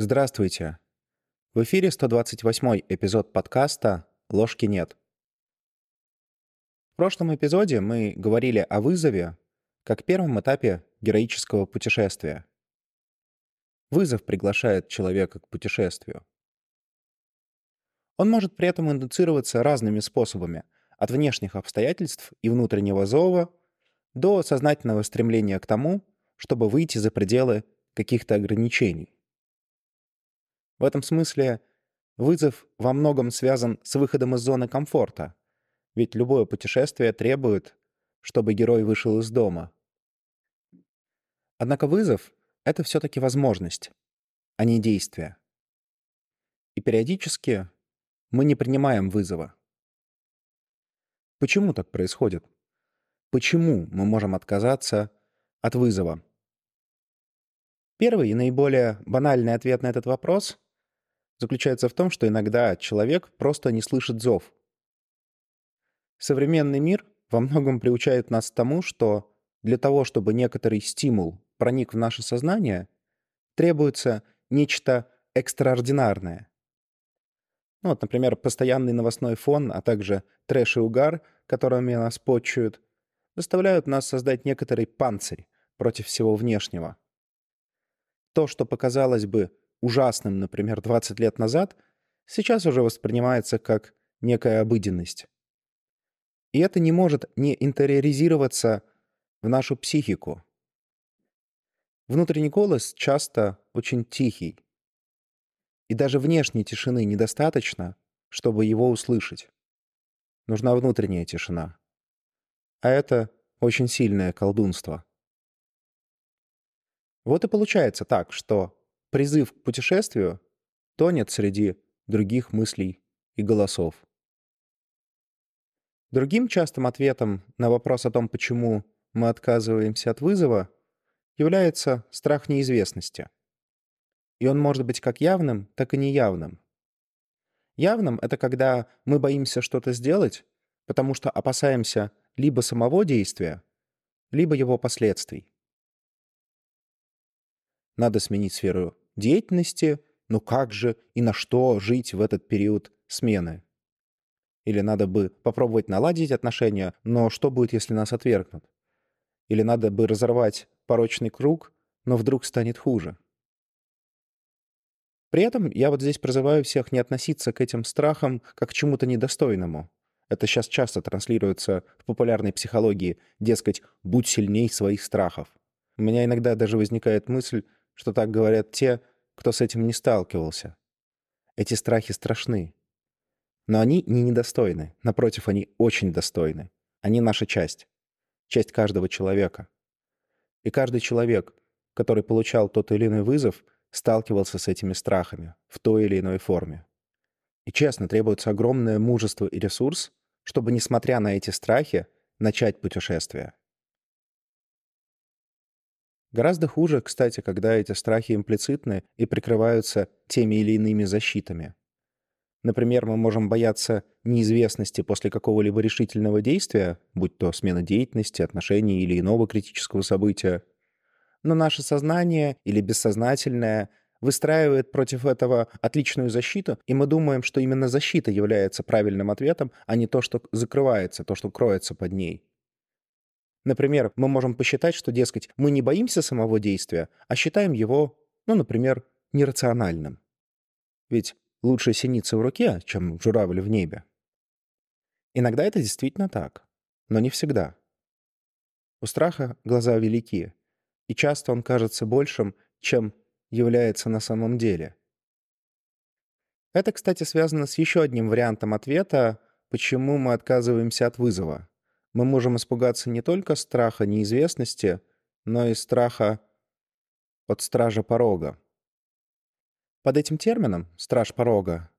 Здравствуйте. В эфире 128 эпизод подкаста «Ложки нет». В прошлом эпизоде мы говорили о вызове как первом этапе героического путешествия. Вызов приглашает человека к путешествию. Он может при этом индуцироваться разными способами, от внешних обстоятельств и внутреннего зова до сознательного стремления к тому, чтобы выйти за пределы каких-то ограничений. В этом смысле вызов во многом связан с выходом из зоны комфорта, ведь любое путешествие требует, чтобы герой вышел из дома. Однако вызов — это все-таки возможность, а не действие. И периодически мы не принимаем вызова. Почему так происходит? Почему мы можем отказаться от вызова? Первый и наиболее банальный ответ на этот вопрос заключается в том, что иногда человек просто не слышит зов. Современный мир во многом приучает нас к тому, что для того, чтобы некоторый стимул проник в наше сознание, требуется нечто экстраординарное. Ну, вот, например, постоянный новостной фон, а также трэш и угар, которыми нас почуют, заставляют нас создать некоторый панцирь против всего внешнего. То, что показалось бы ужасным, например, 20 лет назад, сейчас уже воспринимается как некая обыденность. И это не может не интериоризироваться в нашу психику. Внутренний голос часто очень тихий. И даже внешней тишины недостаточно, чтобы его услышать. Нужна внутренняя тишина. А это очень сильное колдунство. Вот и получается так, что призыв к путешествию тонет среди других мыслей и голосов. Другим частым ответом на вопрос о том, почему мы отказываемся от вызова, является страх неизвестности. И он может быть как явным, так и неявным. Явным — это когда мы боимся что-то сделать, потому что опасаемся либо самого действия, либо его последствий. Надо сменить сферу деятельности, но как же и на что жить в этот период смены? Или надо бы попробовать наладить отношения, но что будет, если нас отвергнут? Или надо бы разорвать порочный круг, но вдруг станет хуже? При этом я вот здесь призываю всех не относиться к этим страхам как к чему-то недостойному. Это сейчас часто транслируется в популярной психологии, дескать, будь сильней своих страхов. У меня иногда даже возникает мысль, что так говорят те, кто с этим не сталкивался. Эти страхи страшны. Но они не недостойны. Напротив, они очень достойны. Они наша часть. Часть каждого человека. И каждый человек, который получал тот или иной вызов, сталкивался с этими страхами в той или иной форме. И честно, требуется огромное мужество и ресурс, чтобы, несмотря на эти страхи, начать путешествие. Гораздо хуже, кстати, когда эти страхи имплицитны и прикрываются теми или иными защитами. Например, мы можем бояться неизвестности после какого-либо решительного действия, будь то смена деятельности, отношений или иного критического события. Но наше сознание или бессознательное выстраивает против этого отличную защиту, и мы думаем, что именно защита является правильным ответом, а не то, что закрывается, то, что кроется под ней. Например, мы можем посчитать, что, дескать, мы не боимся самого действия, а считаем его, ну, например, нерациональным. Ведь лучше синица в руке, чем журавль в небе. Иногда это действительно так, но не всегда. У страха глаза велики, и часто он кажется большим, чем является на самом деле. Это, кстати, связано с еще одним вариантом ответа, почему мы отказываемся от вызова мы можем испугаться не только страха неизвестности, но и страха от стража порога. Под этим термином «страж порога»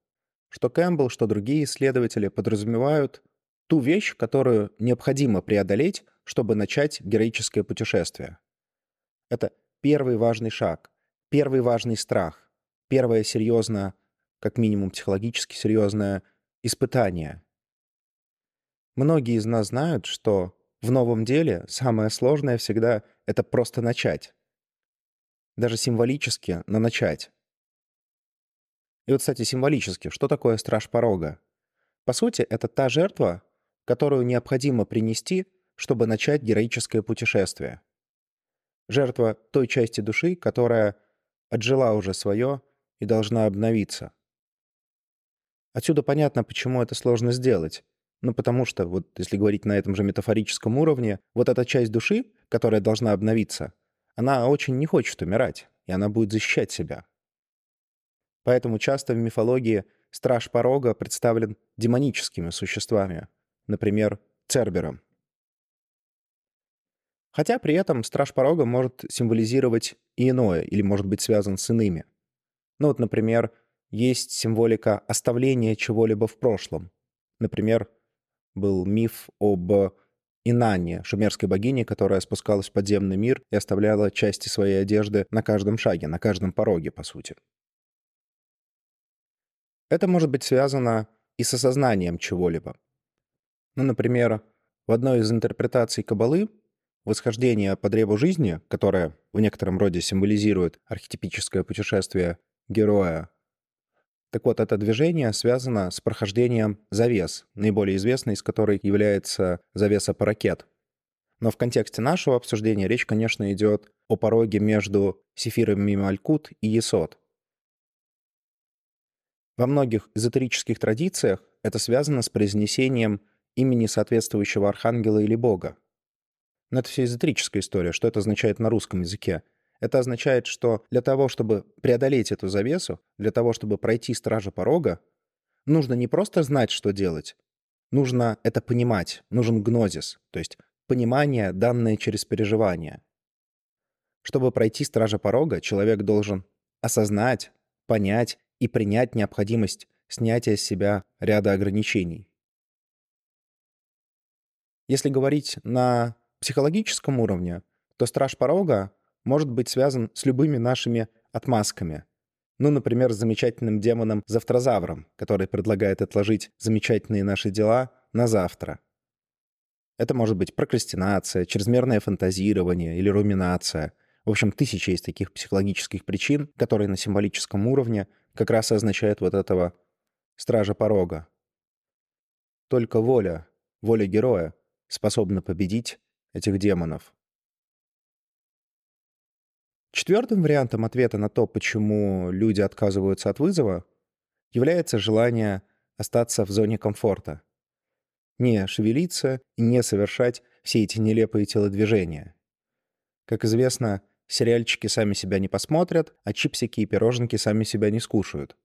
что Кэмпбелл, что другие исследователи подразумевают ту вещь, которую необходимо преодолеть, чтобы начать героическое путешествие. Это первый важный шаг, первый важный страх, первое серьезное, как минимум психологически серьезное испытание, Многие из нас знают, что в новом деле самое сложное всегда — это просто начать. Даже символически, но начать. И вот, кстати, символически, что такое страж порога? По сути, это та жертва, которую необходимо принести, чтобы начать героическое путешествие. Жертва той части души, которая отжила уже свое и должна обновиться. Отсюда понятно, почему это сложно сделать. Ну, потому что, вот если говорить на этом же метафорическом уровне, вот эта часть души, которая должна обновиться, она очень не хочет умирать, и она будет защищать себя. Поэтому часто в мифологии страж порога представлен демоническими существами, например, Цербером. Хотя при этом страж порога может символизировать и иное, или может быть связан с иными. Ну вот, например, есть символика оставления чего-либо в прошлом. Например, был миф об Инанне, шумерской богине, которая спускалась в подземный мир и оставляла части своей одежды на каждом шаге, на каждом пороге, по сути. Это может быть связано и с осознанием чего-либо. Ну, например, в одной из интерпретаций Кабалы восхождение по древу жизни, которое в некотором роде символизирует архетипическое путешествие героя так вот, это движение связано с прохождением завес, наиболее известной из которой является завеса паракет. Но в контексте нашего обсуждения речь, конечно, идет о пороге между сефирами Малькут и Есот. Во многих эзотерических традициях это связано с произнесением имени соответствующего архангела или бога. Но это все эзотерическая история. Что это означает на русском языке? Это означает, что для того, чтобы преодолеть эту завесу, для того, чтобы пройти стража порога, нужно не просто знать, что делать, нужно это понимать, нужен гнозис, то есть понимание, данное через переживание. Чтобы пройти стража порога, человек должен осознать, понять и принять необходимость снятия с себя ряда ограничений. Если говорить на психологическом уровне, то страж порога может быть связан с любыми нашими отмазками. Ну, например, с замечательным демоном Завтрозавром, который предлагает отложить замечательные наши дела на завтра. Это может быть прокрастинация, чрезмерное фантазирование или руминация. В общем, тысячи есть таких психологических причин, которые на символическом уровне как раз и означают вот этого стража порога. Только воля, воля героя способна победить этих демонов. Четвертым вариантом ответа на то, почему люди отказываются от вызова, является желание остаться в зоне комфорта. Не шевелиться и не совершать все эти нелепые телодвижения. Как известно, сериальчики сами себя не посмотрят, а чипсики и пироженки сами себя не скушают.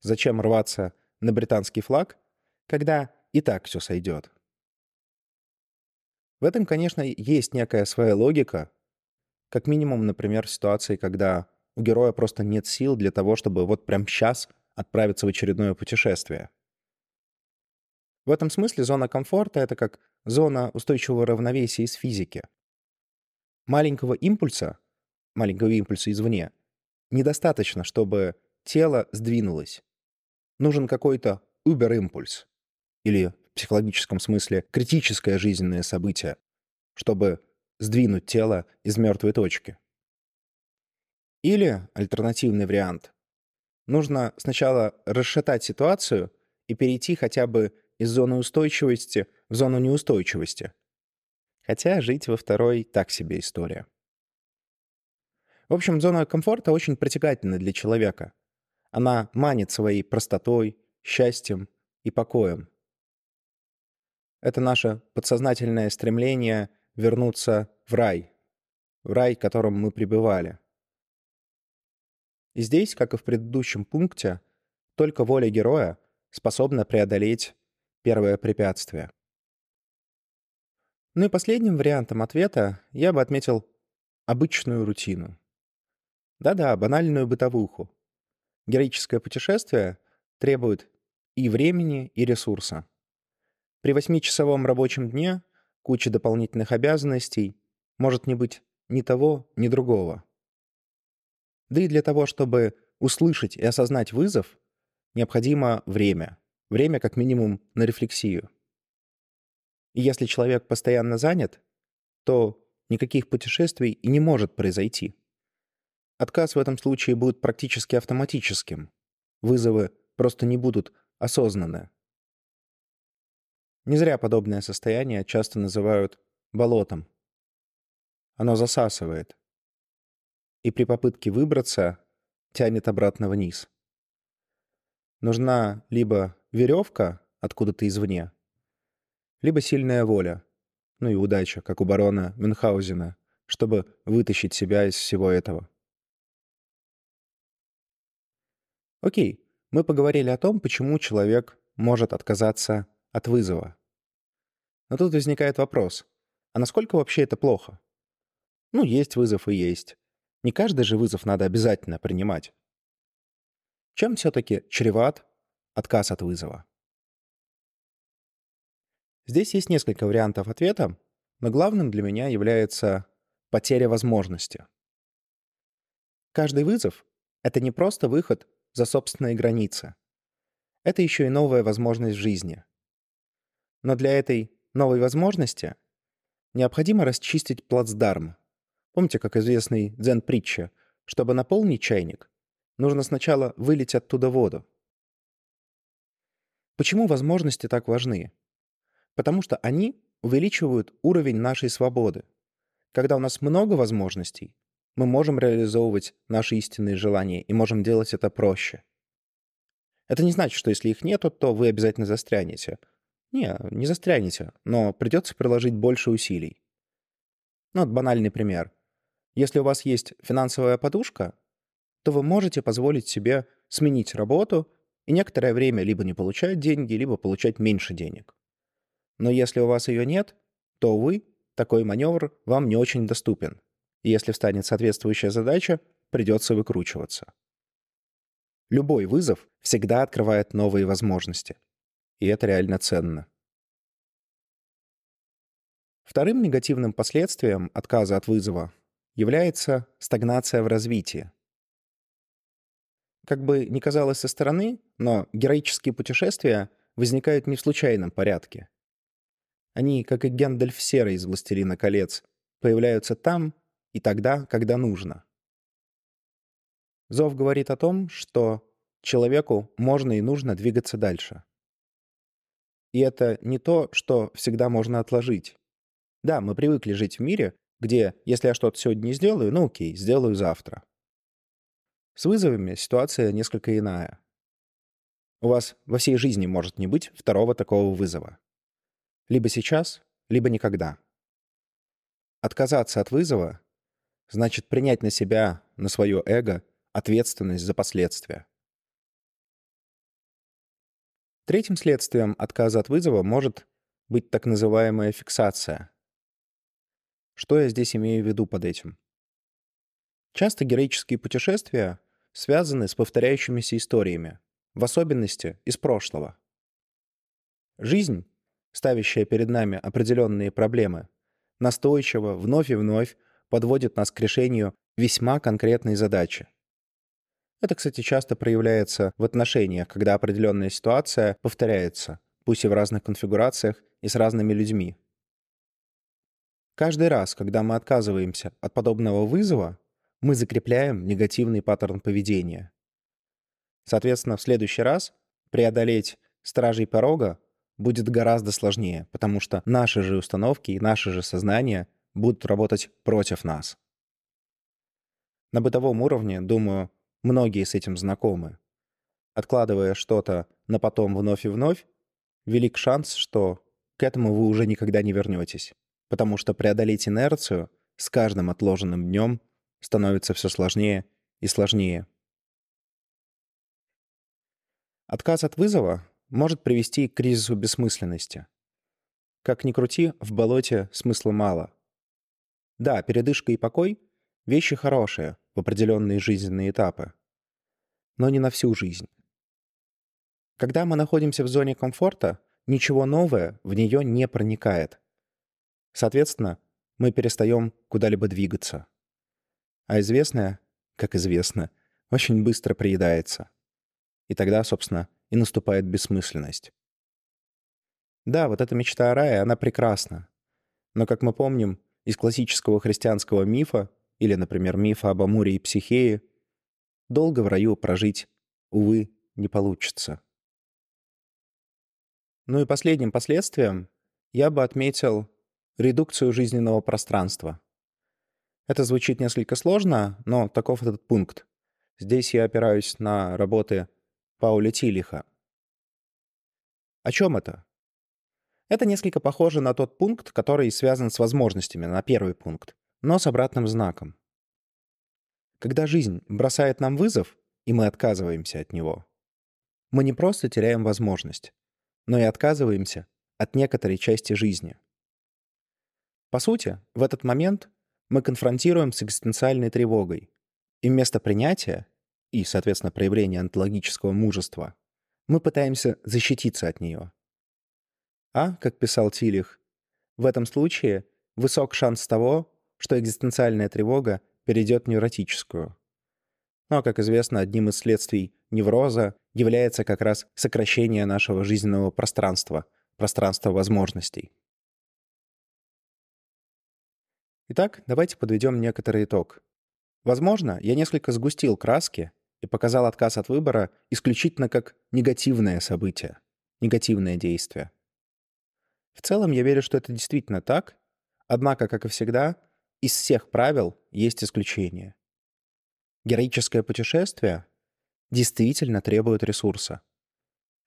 Зачем рваться на британский флаг, когда и так все сойдет? В этом, конечно, есть некая своя логика, как минимум, например, ситуации, когда у героя просто нет сил для того, чтобы вот прямо сейчас отправиться в очередное путешествие. В этом смысле зона комфорта — это как зона устойчивого равновесия из физики. Маленького импульса, маленького импульса извне, недостаточно, чтобы тело сдвинулось. Нужен какой-то убер-импульс, или в психологическом смысле критическое жизненное событие, чтобы сдвинуть тело из мертвой точки. Или альтернативный вариант. Нужно сначала расшатать ситуацию и перейти хотя бы из зоны устойчивости в зону неустойчивости. Хотя жить во второй так себе история. В общем, зона комфорта очень притягательна для человека. Она манит своей простотой, счастьем и покоем. Это наше подсознательное стремление вернуться в рай, в рай, в котором мы пребывали. И здесь, как и в предыдущем пункте, только воля героя способна преодолеть первое препятствие. Ну и последним вариантом ответа я бы отметил обычную рутину. Да-да, банальную бытовуху. Героическое путешествие требует и времени, и ресурса. При восьмичасовом рабочем дне куча дополнительных обязанностей, может не быть ни того, ни другого. Да и для того, чтобы услышать и осознать вызов, необходимо время. Время как минимум на рефлексию. И если человек постоянно занят, то никаких путешествий и не может произойти. Отказ в этом случае будет практически автоматическим. вызовы просто не будут осознаны. Не зря подобное состояние часто называют болотом. Оно засасывает. И при попытке выбраться тянет обратно вниз. Нужна либо веревка откуда-то извне, либо сильная воля, ну и удача, как у барона Мюнхгаузена, чтобы вытащить себя из всего этого. Окей, мы поговорили о том, почему человек может отказаться от вызова. Но тут возникает вопрос, а насколько вообще это плохо? Ну, есть вызов и есть. Не каждый же вызов надо обязательно принимать. Чем все-таки чреват отказ от вызова? Здесь есть несколько вариантов ответа, но главным для меня является потеря возможности. Каждый вызов — это не просто выход за собственные границы. Это еще и новая возможность в жизни. Но для этой новой возможности необходимо расчистить плацдарм. Помните, как известный дзен-притча, чтобы наполнить чайник, нужно сначала вылить оттуда воду. Почему возможности так важны? Потому что они увеличивают уровень нашей свободы. Когда у нас много возможностей, мы можем реализовывать наши истинные желания и можем делать это проще. Это не значит, что если их нету, то вы обязательно застрянете. Не, не застрянете, но придется приложить больше усилий. Ну, вот банальный пример. Если у вас есть финансовая подушка, то вы можете позволить себе сменить работу и некоторое время либо не получать деньги, либо получать меньше денег. Но если у вас ее нет, то, увы, такой маневр вам не очень доступен. И если встанет соответствующая задача, придется выкручиваться. Любой вызов всегда открывает новые возможности. И это реально ценно. Вторым негативным последствием отказа от вызова является стагнация в развитии. Как бы ни казалось со стороны, но героические путешествия возникают не в случайном порядке. Они, как и Гендальф Серый из «Властелина колец», появляются там и тогда, когда нужно. Зов говорит о том, что человеку можно и нужно двигаться дальше. И это не то, что всегда можно отложить. Да, мы привыкли жить в мире, где, если я что-то сегодня не сделаю, ну окей, сделаю завтра. С вызовами ситуация несколько иная. У вас во всей жизни может не быть второго такого вызова. Либо сейчас, либо никогда. Отказаться от вызова значит принять на себя, на свое эго, ответственность за последствия. Третьим следствием отказа от вызова может быть так называемая фиксация. Что я здесь имею в виду под этим? Часто героические путешествия связаны с повторяющимися историями, в особенности из прошлого. Жизнь ставящая перед нами определенные проблемы, настойчиво, вновь и вновь подводит нас к решению весьма конкретной задачи. Это, кстати, часто проявляется в отношениях, когда определенная ситуация повторяется, пусть и в разных конфигурациях и с разными людьми. Каждый раз, когда мы отказываемся от подобного вызова, мы закрепляем негативный паттерн поведения. Соответственно, в следующий раз преодолеть стражей порога будет гораздо сложнее, потому что наши же установки и наше же сознание будут работать против нас. На бытовом уровне, думаю, многие с этим знакомы. Откладывая что-то на потом вновь и вновь, велик шанс, что к этому вы уже никогда не вернетесь, потому что преодолеть инерцию с каждым отложенным днем становится все сложнее и сложнее. Отказ от вызова может привести к кризису бессмысленности. Как ни крути, в болоте смысла мало. Да, передышка и покой — вещи хорошие в определенные жизненные этапы. Но не на всю жизнь. Когда мы находимся в зоне комфорта, ничего новое в нее не проникает. Соответственно, мы перестаем куда-либо двигаться. А известное, как известно, очень быстро приедается. И тогда, собственно, и наступает бессмысленность. Да, вот эта мечта о рае, она прекрасна. Но, как мы помним, из классического христианского мифа, или, например, мифа об Амуре и Психее, долго в раю прожить, увы, не получится. Ну и последним последствием я бы отметил редукцию жизненного пространства. Это звучит несколько сложно, но таков этот пункт. Здесь я опираюсь на работы Пауля Тилиха. О чем это? Это несколько похоже на тот пункт, который связан с возможностями, на первый пункт, но с обратным знаком. Когда жизнь бросает нам вызов, и мы отказываемся от него, мы не просто теряем возможность, но и отказываемся от некоторой части жизни. По сути, в этот момент мы конфронтируем с экзистенциальной тревогой, и вместо принятия и, соответственно, проявления онтологического мужества мы пытаемся защититься от нее. А, как писал Тилих, в этом случае высок шанс того, что экзистенциальная тревога перейдет в невротическую. Но, как известно, одним из следствий невроза является как раз сокращение нашего жизненного пространства, пространства возможностей. Итак, давайте подведем некоторый итог. Возможно, я несколько сгустил краски и показал отказ от выбора исключительно как негативное событие, негативное действие. В целом я верю, что это действительно так, однако, как и всегда, из всех правил есть исключения. Героическое путешествие действительно требует ресурса.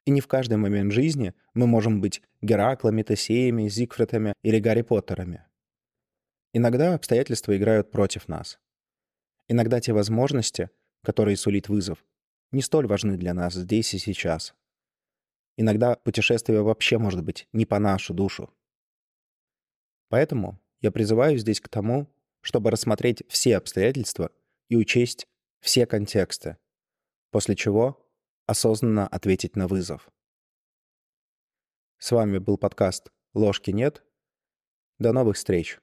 И не в каждый момент жизни мы можем быть Гераклами, Тесеями, Зигфридами или Гарри Поттерами. Иногда обстоятельства играют против нас. Иногда те возможности, которые сулит вызов, не столь важны для нас здесь и сейчас. Иногда путешествие вообще может быть не по нашу душу. Поэтому я призываю здесь к тому, чтобы рассмотреть все обстоятельства и учесть все контексты, после чего осознанно ответить на вызов. С вами был подкаст «Ложки нет». До новых встреч!